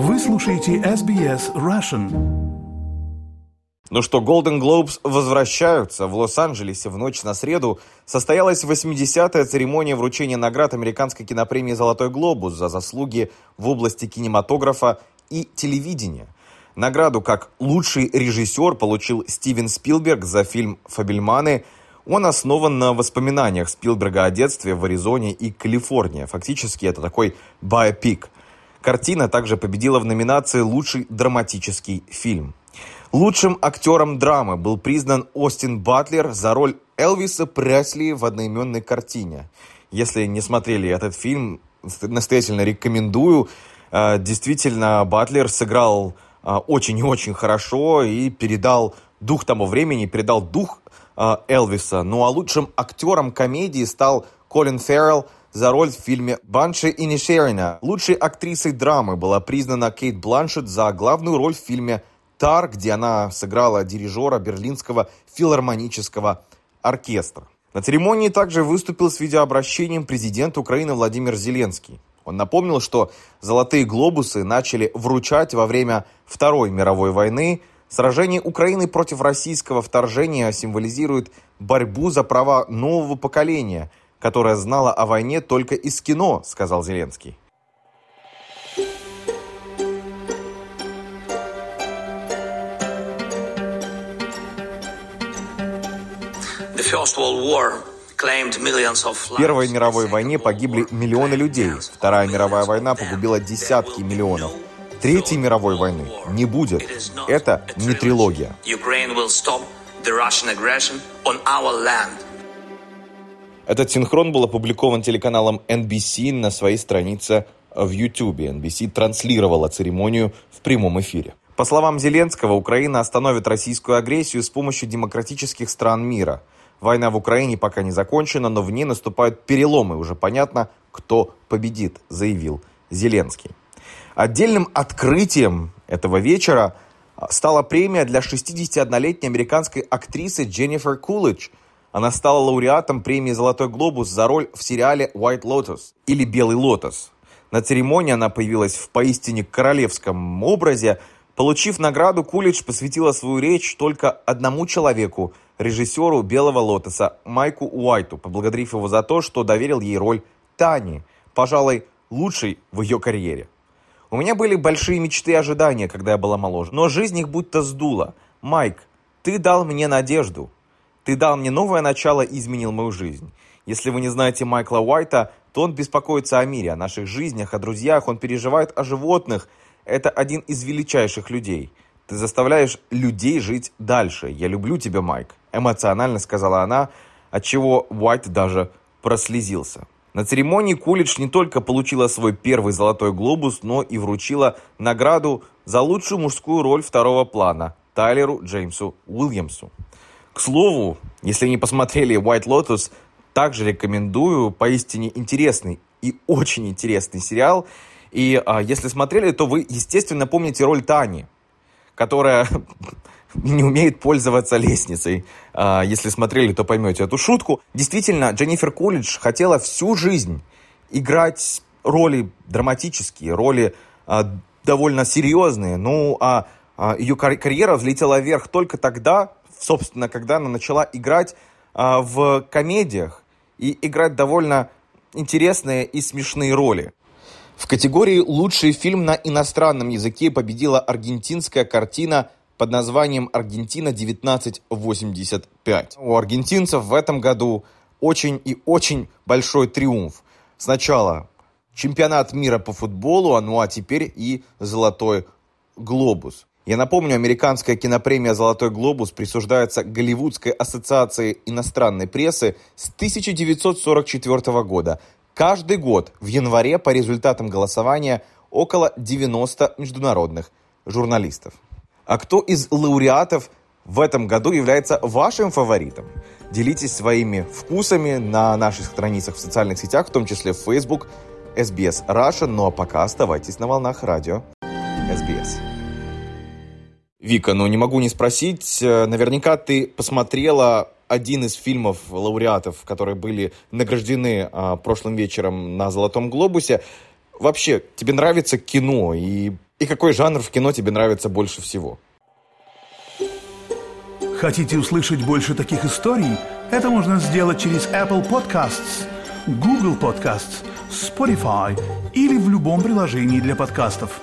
Вы слушаете SBS Russian. Ну что, Golden Globes возвращаются. В Лос-Анджелесе в ночь на среду состоялась 80-я церемония вручения наград американской кинопремии «Золотой глобус» за заслуги в области кинематографа и телевидения. Награду как лучший режиссер получил Стивен Спилберг за фильм «Фабельманы». Он основан на воспоминаниях Спилберга о детстве в Аризоне и Калифорнии. Фактически это такой биопик. Картина также победила в номинации «Лучший драматический фильм». Лучшим актером драмы был признан Остин Батлер за роль Элвиса Пресли в одноименной картине. Если не смотрели этот фильм, настоятельно рекомендую. Э, действительно, Батлер сыграл э, очень и очень хорошо и передал дух тому времени, передал дух э, Элвиса. Ну а лучшим актером комедии стал Колин Феррелл за роль в фильме «Банши и Нишерина». Лучшей актрисой драмы была признана Кейт Бланшет за главную роль в фильме «Тар», где она сыграла дирижера Берлинского филармонического оркестра. На церемонии также выступил с видеообращением президент Украины Владимир Зеленский. Он напомнил, что «золотые глобусы» начали вручать во время Второй мировой войны. Сражение Украины против российского вторжения символизирует борьбу за права нового поколения – которая знала о войне только из кино, сказал Зеленский. В Первой мировой войне погибли миллионы людей. Вторая мировая война погубила десятки миллионов. Третьей мировой войны не будет. Это не трилогия. Этот синхрон был опубликован телеканалом NBC на своей странице в YouTube. NBC транслировала церемонию в прямом эфире. По словам Зеленского, Украина остановит российскую агрессию с помощью демократических стран мира. Война в Украине пока не закончена, но в ней наступают переломы. Уже понятно, кто победит, заявил Зеленский. Отдельным открытием этого вечера стала премия для 61-летней американской актрисы Дженнифер Кулич – она стала лауреатом премии «Золотой глобус» за роль в сериале «White Lotus» или «Белый лотос». На церемонии она появилась в поистине королевском образе. Получив награду, Кулич посвятила свою речь только одному человеку, режиссеру «Белого лотоса» Майку Уайту, поблагодарив его за то, что доверил ей роль Тани, пожалуй, лучшей в ее карьере. У меня были большие мечты и ожидания, когда я была моложе, но жизнь их будто сдула. Майк, ты дал мне надежду. Ты дал мне новое начало и изменил мою жизнь. Если вы не знаете Майкла Уайта, то он беспокоится о мире, о наших жизнях, о друзьях, он переживает о животных. Это один из величайших людей. Ты заставляешь людей жить дальше. Я люблю тебя, Майк. Эмоционально сказала она, от чего Уайт даже прослезился. На церемонии Кулич не только получила свой первый золотой глобус, но и вручила награду за лучшую мужскую роль второго плана Тайлеру Джеймсу Уильямсу. К слову, если не посмотрели White Lotus, также рекомендую, поистине интересный и очень интересный сериал. И а, если смотрели, то вы, естественно, помните роль Тани, которая не умеет пользоваться лестницей. А, если смотрели, то поймете эту шутку. Действительно, Дженнифер Кулидж хотела всю жизнь играть роли драматические, роли а, довольно серьезные. Ну, а, а ее карьера взлетела вверх только тогда, собственно, когда она начала играть а, в комедиях и играть довольно интересные и смешные роли. В категории «Лучший фильм на иностранном языке» победила аргентинская картина под названием «Аргентина 1985». У аргентинцев в этом году очень и очень большой триумф. Сначала чемпионат мира по футболу, ну а теперь и золотой глобус. Я напомню, американская кинопремия «Золотой глобус» присуждается Голливудской ассоциации иностранной прессы с 1944 года. Каждый год в январе по результатам голосования около 90 международных журналистов. А кто из лауреатов в этом году является вашим фаворитом? Делитесь своими вкусами на наших страницах в социальных сетях, в том числе в Facebook, SBS Russia. Ну а пока оставайтесь на волнах радио SBS. Вика, ну не могу не спросить, э, наверняка ты посмотрела один из фильмов лауреатов, которые были награждены а, прошлым вечером на Золотом Глобусе. Вообще, тебе нравится кино? И И какой жанр в кино тебе нравится больше всего? Хотите услышать больше таких историй? Это можно сделать через Apple Podcasts, Google Podcasts, Spotify или в любом приложении для подкастов.